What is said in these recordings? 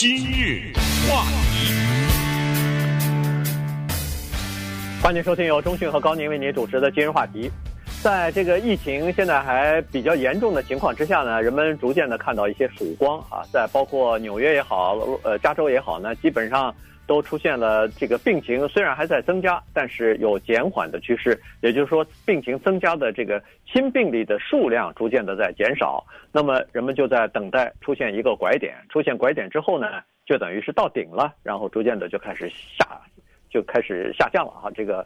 今日话题，欢迎收听由中讯和高宁为您主持的今日话题。在这个疫情现在还比较严重的情况之下呢，人们逐渐的看到一些曙光啊，在包括纽约也好，呃，加州也好呢，基本上。都出现了这个病情虽然还在增加，但是有减缓的趋势。也就是说，病情增加的这个新病例的数量逐渐的在减少。那么人们就在等待出现一个拐点，出现拐点之后呢，就等于是到顶了，然后逐渐的就开始下，就开始下降了啊。这个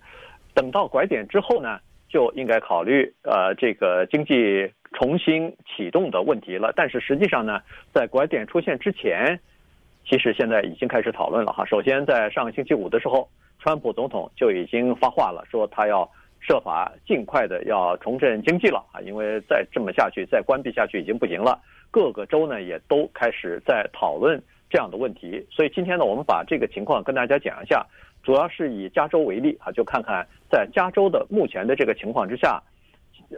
等到拐点之后呢，就应该考虑呃这个经济重新启动的问题了。但是实际上呢，在拐点出现之前。其实现在已经开始讨论了哈。首先，在上个星期五的时候，川普总统就已经发话了，说他要设法尽快的要重振经济了啊，因为再这么下去，再关闭下去已经不行了。各个州呢也都开始在讨论这样的问题。所以今天呢，我们把这个情况跟大家讲一下，主要是以加州为例啊，就看看在加州的目前的这个情况之下，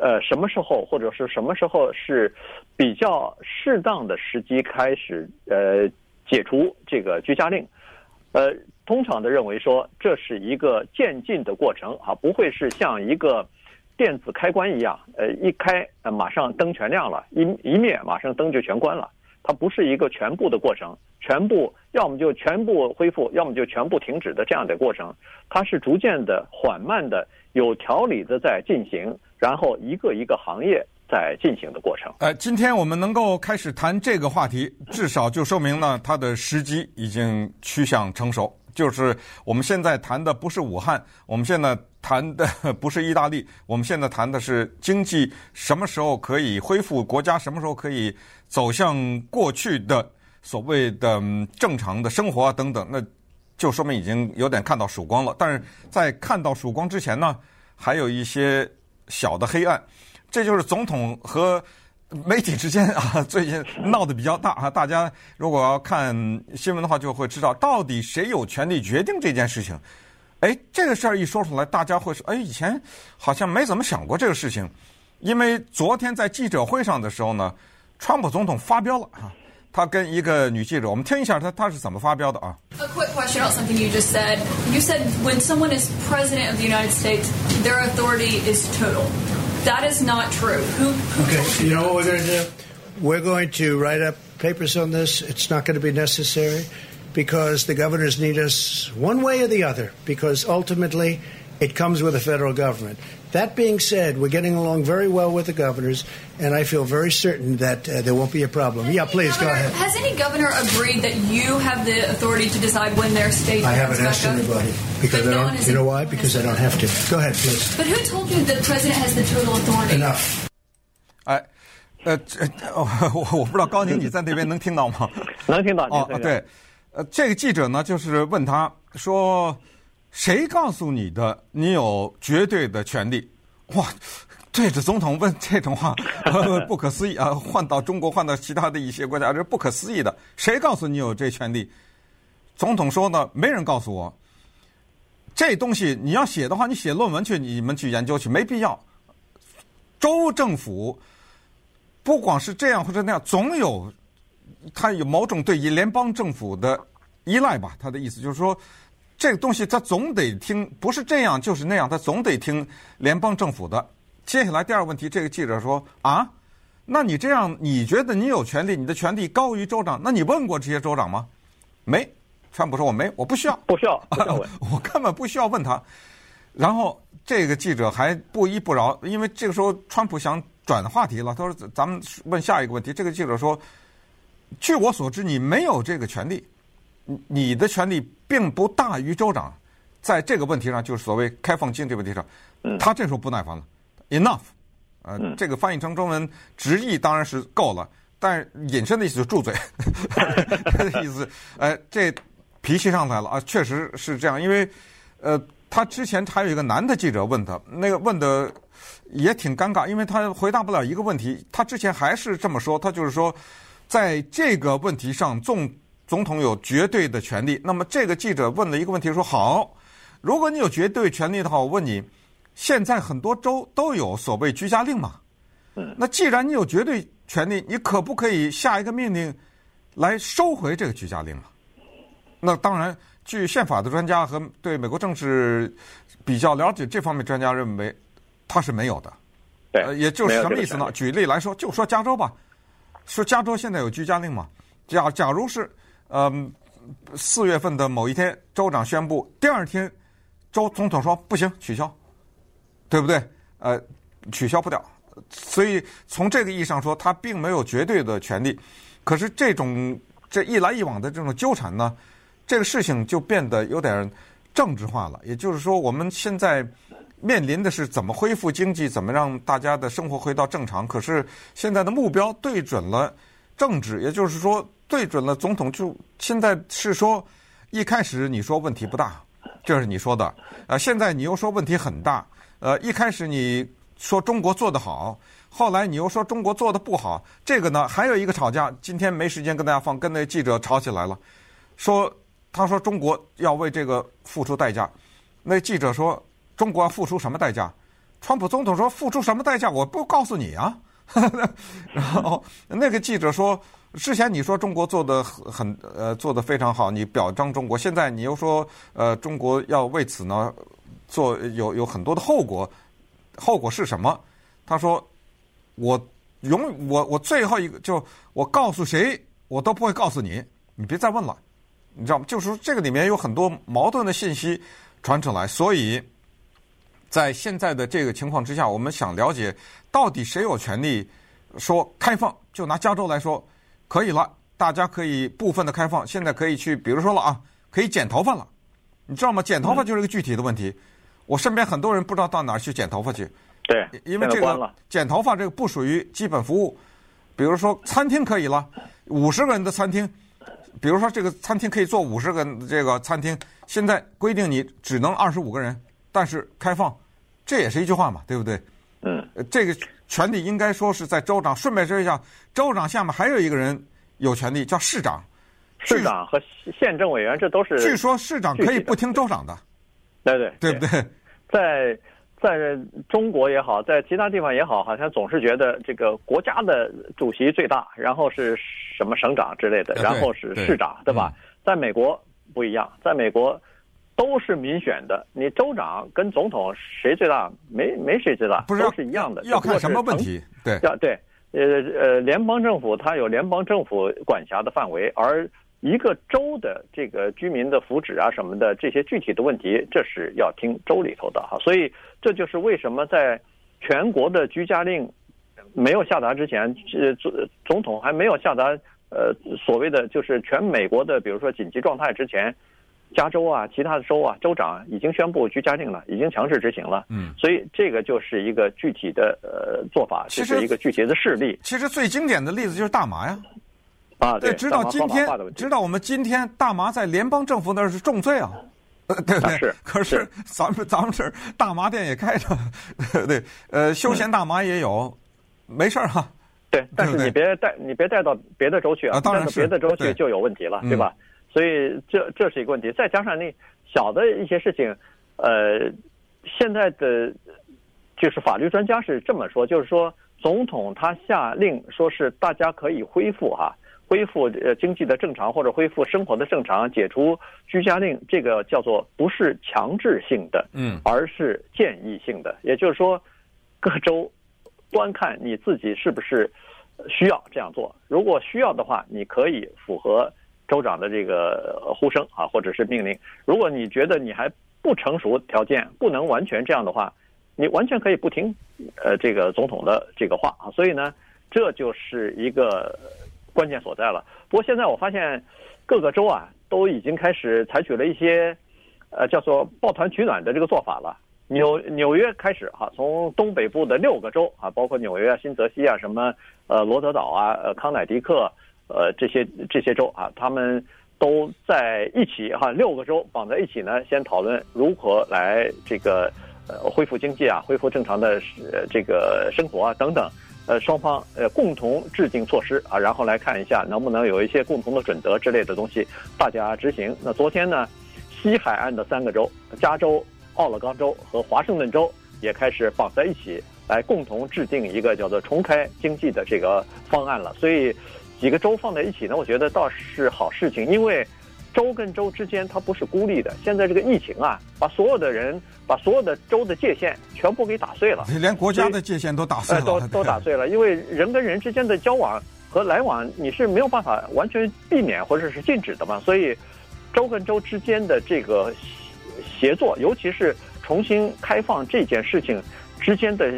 呃，什么时候或者是什么时候是比较适当的时机开始呃。解除这个居家令，呃，通常的认为说这是一个渐进的过程啊，不会是像一个电子开关一样，呃，一开呃马上灯全亮了，一一灭马上灯就全关了。它不是一个全部的过程，全部要么就全部恢复，要么就全部停止的这样的过程。它是逐渐的、缓慢的、有条理的在进行，然后一个一个行业。在进行的过程。呃，今天我们能够开始谈这个话题，至少就说明呢，它的时机已经趋向成熟。就是我们现在谈的不是武汉，我们现在谈的不是意大利，我们现在谈的是经济什么时候可以恢复，国家什么时候可以走向过去的所谓的正常的生活啊等等，那就说明已经有点看到曙光了。但是在看到曙光之前呢，还有一些小的黑暗。这就是总统和媒体之间啊，最近闹得比较大啊。大家如果要看新闻的话，就会知道到底谁有权利决定这件事情。哎，这个事儿一说出来，大家会说：哎，以前好像没怎么想过这个事情。因为昨天在记者会上的时候呢，川普总统发飙了啊。他跟一个女记者，我们听一下他他是怎么发飙的啊。A quick question about something you just said. You said when someone is president of the United States, their authority is total. That is not true. Who, who okay, you know what we're going to do? We're going to write up papers on this. It's not going to be necessary because the governors need us one way or the other because ultimately it comes with the federal government. That being said, we're getting along very well with the governors, and I feel very certain that uh, there won't be a problem. Yeah, please governor, go ahead. Has any governor agreed that you have the authority to decide when their state? I haven't asked anybody because I don't. You know why? Because I don't have to. Go ahead, please. But who told you the president has the total authority? Enough. 哎，呃，这我我不知道高宁你在那边能听到吗？能听到。哦，对，呃，这个记者呢，就是问他说。 谁告诉你的？你有绝对的权利？哇，对着总统问 这种话，不可思议啊！换到中国，换到其他的一些国家，这不可思议的。谁告诉你有这权利？总统说呢，没人告诉我。这东西你要写的话，你写论文去，你们去研究去，没必要。州政府不光是这样或者那样，总有他有某种对于联邦政府的依赖吧？他的意思就是说。这个东西他总得听，不是这样就是那样，他总得听联邦政府的。接下来第二个问题，这个记者说啊，那你这样，你觉得你有权利，你的权利高于州长？那你问过这些州长吗？没，川普说我没，我不需要，不需要，不需要问，我根本不需要问他。然后这个记者还不依不饶，因为这个时候川普想转话题了，他说咱们问下一个问题。这个记者说，据我所知，你没有这个权利。你的权力并不大于州长，在这个问题上，就是所谓开放经济问题上，他这时候不耐烦了，enough，呃，这个翻译成中文直译当然是够了，但是引申的意思就是住嘴，他 的 意思，呃，这脾气上来了啊，确实是这样，因为呃，他之前还有一个男的记者问他，那个问的也挺尴尬，因为他回答不了一个问题，他之前还是这么说，他就是说，在这个问题上，纵总统有绝对的权利。那么这个记者问了一个问题，说：“好，如果你有绝对权利的话，我问你，现在很多州都有所谓居家令嘛？那既然你有绝对权利，你可不可以下一个命令，来收回这个居家令啊。那当然，据宪法的专家和对美国政治比较了解这方面专家认为，他是没有的。对，呃，也就是什么意思呢？举例来说，就说加州吧，说加州现在有居家令嘛？假假如是，嗯、呃，四月份的某一天，州长宣布，第二天，州总统说不行，取消，对不对？呃，取消不掉。所以从这个意义上说，他并没有绝对的权利。可是这种这一来一往的这种纠缠呢，这个事情就变得有点政治化了。也就是说，我们现在面临的是怎么恢复经济，怎么让大家的生活回到正常。可是现在的目标对准了政治，也就是说对准了总统。就现在是说，一开始你说问题不大，这是你说的。呃，现在你又说问题很大。呃，一开始你。说中国做得好，后来你又说中国做得不好，这个呢还有一个吵架，今天没时间跟大家放，跟那记者吵起来了，说他说中国要为这个付出代价，那记者说中国要付出什么代价？川普总统说付出什么代价？我不告诉你啊。然后那个记者说，之前你说中国做得很呃做得非常好，你表彰中国，现在你又说呃中国要为此呢做有有很多的后果。后果是什么？他说：“我永我我最后一个就我告诉谁，我都不会告诉你。你别再问了，你知道吗？就是说这个里面有很多矛盾的信息传出来，所以在现在的这个情况之下，我们想了解到底谁有权利说开放？就拿加州来说，可以了，大家可以部分的开放，现在可以去，比如说了啊，可以剪头发了，你知道吗？剪头发就是一个具体的问题。嗯”我身边很多人不知道到哪儿去剪头发去，对，因为这个剪头发这个不属于基本服务。比如说餐厅可以了，五十个人的餐厅，比如说这个餐厅可以坐五十个人，这个餐厅现在规定你只能二十五个人，但是开放，这也是一句话嘛，对不对？嗯，这个权利应该说是在州长。顺便说一下，州长下面还有一个人有权利，叫市长。市长和县政委员这都是。据说市长可以不听州长的。对对对不对？在在中国也好，在其他地方也好，好像总是觉得这个国家的主席最大，然后是什么省长之类的，然后是市长，对吧？在美国不一样，在美国都是民选的，你州长跟总统谁最大？没没谁最大，不是都是一样的。要看什么问题？对，要对，呃呃，联邦政府它有联邦政府管辖的范围，而。一个州的这个居民的福祉啊什么的这些具体的问题，这是要听州里头的哈。所以这就是为什么在全国的居家令没有下达之前，呃总总统还没有下达呃所谓的就是全美国的比如说紧急状态之前，加州啊其他的州啊州长已经宣布居家令了，已经强制执行了。嗯，所以这个就是一个具体的呃做法，这是一个具体的事例。其实最经典的例子就是大麻呀。啊，对，直到今天，直到我们今天，大麻在联邦政府那儿是重罪啊，呃 对不对？是。可是咱们咱们这儿大麻店也开着，对，呃，休闲大麻也有，没事儿哈。对，但是你别带，你别带到别的州去啊，当然别的州去就有问题了，对吧？所以这这是一个问题。再加上那小的一些事情，呃，现在的就是法律专家是这么说，就是说总统他下令说是大家可以恢复哈。恢复呃经济的正常或者恢复生活的正常，解除居家令，这个叫做不是强制性的，嗯，而是建议性的。也就是说，各州观看你自己是不是需要这样做。如果需要的话，你可以符合州长的这个呼声啊，或者是命令。如果你觉得你还不成熟条件，不能完全这样的话，你完全可以不听呃这个总统的这个话啊。所以呢，这就是一个。关键所在了。不过现在我发现，各个州啊都已经开始采取了一些，呃，叫做抱团取暖的这个做法了。纽纽约开始哈，从东北部的六个州啊，包括纽约啊、新泽西啊、什么呃罗德岛啊、呃康乃狄克呃这些这些州啊，他们都在一起哈，六个州绑在一起呢，先讨论如何来这个呃恢复经济啊，恢复正常的呃这个生活啊等等。呃，双方呃共同制定措施啊，然后来看一下能不能有一些共同的准则之类的东西，大家执行。那昨天呢，西海岸的三个州，加州、奥勒冈州和华盛顿州也开始绑在一起，来共同制定一个叫做重开经济的这个方案了。所以，几个州放在一起呢，我觉得倒是好事情，因为州跟州之间它不是孤立的。现在这个疫情啊，把所有的人、把所有的州的界限全部给打碎了，连国家的界限都打碎了，都都打碎了。因为人跟人之间的交往和来往，你是没有办法完全避免或者是禁止的嘛。所以，州跟州之间的这个协作，尤其是重新开放这件事情之间的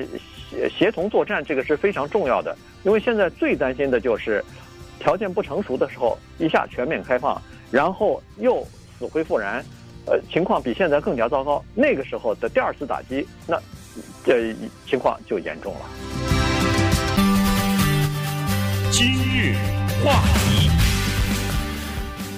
协同作战，这个是非常重要的。因为现在最担心的就是。条件不成熟的时候，一下全面开放，然后又死灰复燃，呃，情况比现在更加糟糕。那个时候的第二次打击，那这情况就严重了。今日话题，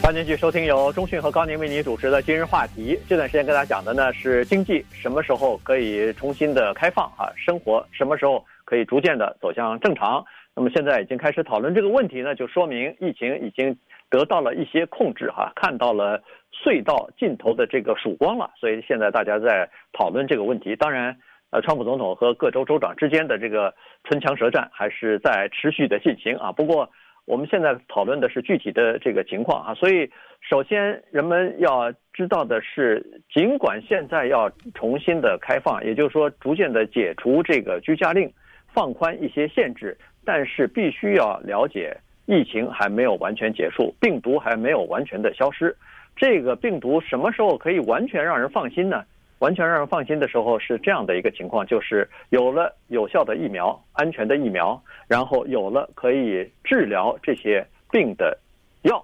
欢迎继续收听由中讯和高宁为您主持的今日话题。这段时间跟大家讲的呢是经济什么时候可以重新的开放啊，生活什么时候可以逐渐的走向正常。那么现在已经开始讨论这个问题呢，就说明疫情已经得到了一些控制哈，看到了隧道尽头的这个曙光了。所以现在大家在讨论这个问题。当然，呃，川普总统和各州州长之间的这个唇枪舌战还是在持续的进行啊。不过我们现在讨论的是具体的这个情况啊。所以首先人们要知道的是，尽管现在要重新的开放，也就是说逐渐的解除这个居家令，放宽一些限制。但是必须要了解，疫情还没有完全结束，病毒还没有完全的消失。这个病毒什么时候可以完全让人放心呢？完全让人放心的时候是这样的一个情况，就是有了有效的疫苗、安全的疫苗，然后有了可以治疗这些病的药，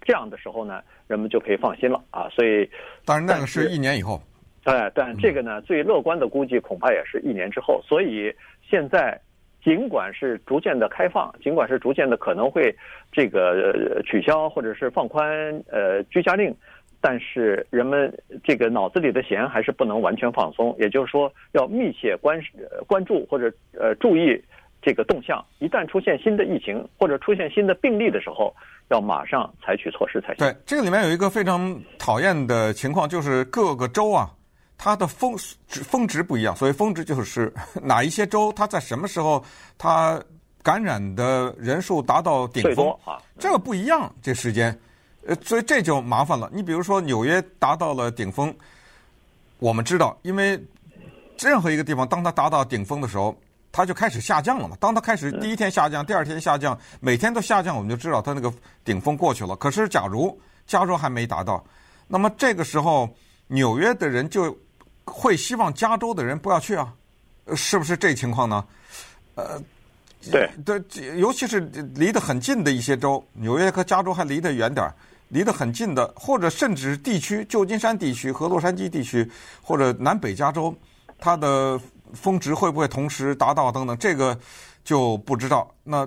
这样的时候呢，人们就可以放心了啊。所以，当然那个是一年以后。哎，但这个呢，最乐观的估计恐怕也是一年之后。所以现在。尽管是逐渐的开放，尽管是逐渐的可能会这个取消或者是放宽呃居家令，但是人们这个脑子里的弦还是不能完全放松。也就是说，要密切关关注或者呃注意这个动向。一旦出现新的疫情或者出现新的病例的时候，要马上采取措施才行。对，这个里面有一个非常讨厌的情况，就是各个州啊。它的峰值峰值不一样，所以峰值就是 哪一些州，它在什么时候它感染的人数达到顶峰，这个不一样，这时间，呃，所以这就麻烦了。你比如说纽约达到了顶峰，我们知道，因为任何一个地方，当它达到顶峰的时候，它就开始下降了嘛。当它开始第一天下降，第二天下降，每天都下降，我们就知道它那个顶峰过去了。可是假如加州还没达到，那么这个时候纽约的人就会希望加州的人不要去啊，是不是这情况呢？呃，对对，尤其是离得很近的一些州，纽约和加州还离得远点儿，离得很近的，或者甚至地区，旧金山地区和洛杉矶地区，或者南北加州，它的峰值会不会同时达到等等，这个就不知道。那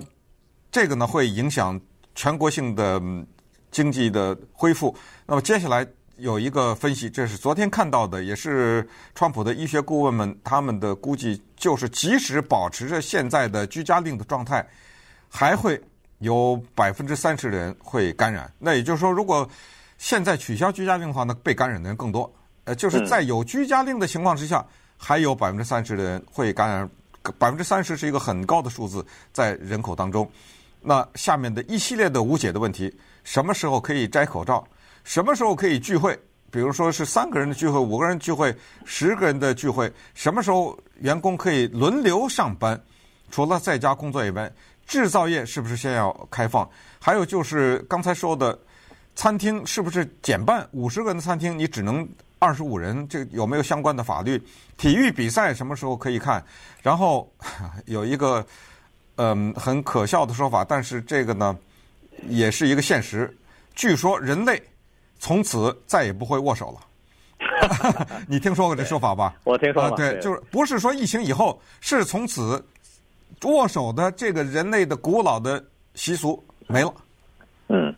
这个呢，会影响全国性的经济的恢复。那么接下来。有一个分析，这是昨天看到的，也是川普的医学顾问们他们的估计，就是即使保持着现在的居家令的状态，还会有百分之三十的人会感染。那也就是说，如果现在取消居家令的话，那被感染的人更多。呃，就是在有居家令的情况之下，还有百分之三十的人会感染，百分之三十是一个很高的数字在人口当中。那下面的一系列的无解的问题，什么时候可以摘口罩？什么时候可以聚会？比如说是三个人的聚会、五个人聚会、十个人的聚会。什么时候员工可以轮流上班？除了在家工作以外，制造业是不是先要开放？还有就是刚才说的，餐厅是不是减半？五十个人的餐厅你只能二十五人，这有没有相关的法律？体育比赛什么时候可以看？然后有一个嗯很可笑的说法，但是这个呢也是一个现实。据说人类。从此再也不会握手了，你听说过这说法吧？我听说过。对，就是不是说疫情以后，是从此握手的这个人类的古老的习俗没了。嗯，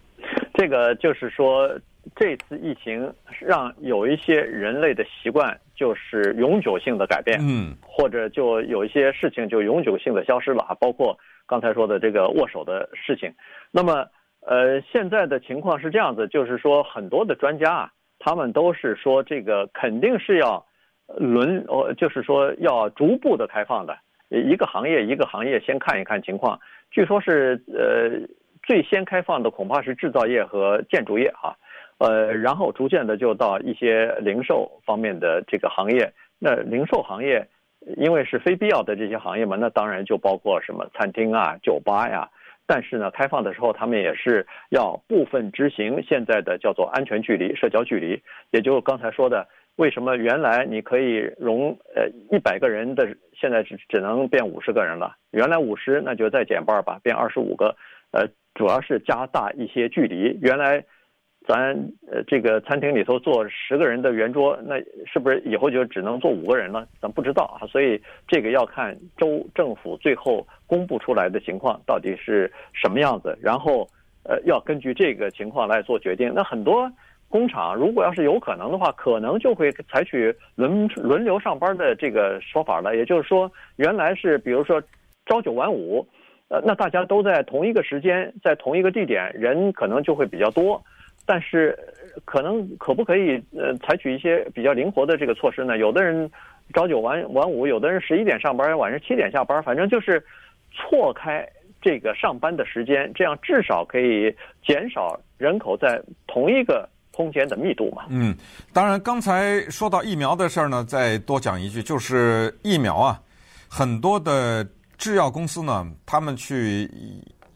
这个就是说，这次疫情让有一些人类的习惯就是永久性的改变，嗯，或者就有一些事情就永久性的消失了啊，包括刚才说的这个握手的事情。那么。呃，现在的情况是这样子，就是说很多的专家啊，他们都是说这个肯定是要轮，呃，就是说要逐步的开放的，一个行业一个行业先看一看情况。据说是呃，最先开放的恐怕是制造业和建筑业哈，呃，然后逐渐的就到一些零售方面的这个行业。那零售行业因为是非必要的这些行业嘛，那当然就包括什么餐厅啊、酒吧呀。但是呢，开放的时候他们也是要部分执行现在的叫做安全距离、社交距离，也就刚才说的。为什么原来你可以容呃一百个人的，现在只只能变五十个人了？原来五十，那就再减半吧，变二十五个。呃，主要是加大一些距离。原来咱呃这个餐厅里头坐十个人的圆桌，那是不是以后就只能坐五个人了？咱不知道啊。所以这个要看州政府最后公布出来的情况到底是什么样子，然后呃要根据这个情况来做决定。那很多。工厂如果要是有可能的话，可能就会采取轮轮流上班的这个说法了。也就是说，原来是比如说朝九晚五，呃，那大家都在同一个时间，在同一个地点，人可能就会比较多。但是可能可不可以呃采取一些比较灵活的这个措施呢？有的人朝九晚晚五，有的人十一点上班，晚上七点下班，反正就是错开这个上班的时间，这样至少可以减少人口在同一个。空间的密度嘛，嗯，当然，刚才说到疫苗的事儿呢，再多讲一句，就是疫苗啊，很多的制药公司呢，他们去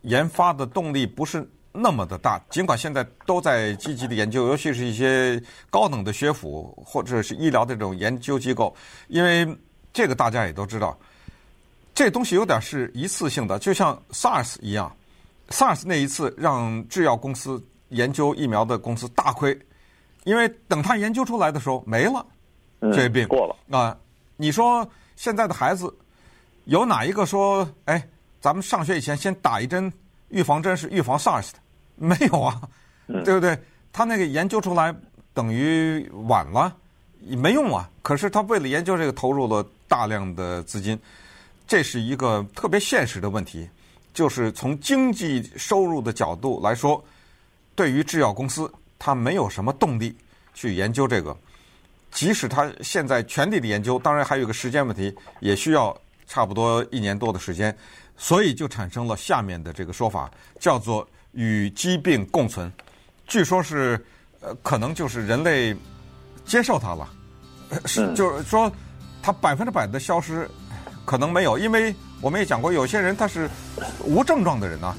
研发的动力不是那么的大，尽管现在都在积极的研究，尤其是一些高等的学府或者是医疗的这种研究机构，因为这个大家也都知道，这东西有点是一次性的，就像 SARS 一样，SARS 那一次让制药公司。研究疫苗的公司大亏，因为等他研究出来的时候没了，这病过了啊！你说现在的孩子有哪一个说，哎，咱们上学以前先打一针预防针是预防 SARS 的？没有啊，对不对？他那个研究出来等于晚了，没用啊。可是他为了研究这个投入了大量的资金，这是一个特别现实的问题，就是从经济收入的角度来说。对于制药公司，他没有什么动力去研究这个，即使他现在全力的研究，当然还有一个时间问题，也需要差不多一年多的时间，所以就产生了下面的这个说法，叫做与疾病共存。据说是，呃，可能就是人类接受它了，是就是说，它百分之百的消失可能没有，因为我们也讲过，有些人他是无症状的人啊，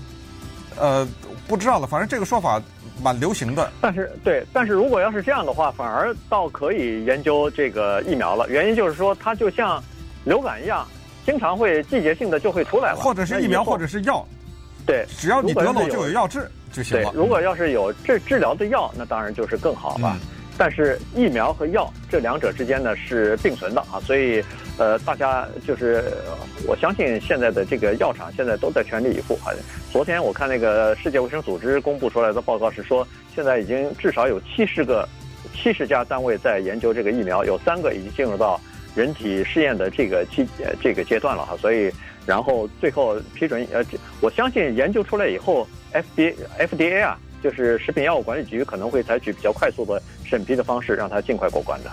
呃。不知道了，反正这个说法蛮流行的。但是，对，但是如果要是这样的话，反而倒可以研究这个疫苗了。原因就是说，它就像流感一样，经常会季节性的就会出来了。或者是疫苗，或者是药。对，只要你得了就有药治就行了。对，如果要是有治治疗的药，那当然就是更好了。嗯但是疫苗和药这两者之间呢是并存的啊，所以呃大家就是我相信现在的这个药厂现在都在全力以赴啊。昨天我看那个世界卫生组织公布出来的报告是说，现在已经至少有七十个七十家单位在研究这个疫苗，有三个已经进入到人体试验的这个期这个阶段了哈。所以然后最后批准呃，我相信研究出来以后，FDA FDA 啊。就是食品药物管理局可能会采取比较快速的审批的方式，让它尽快过关的。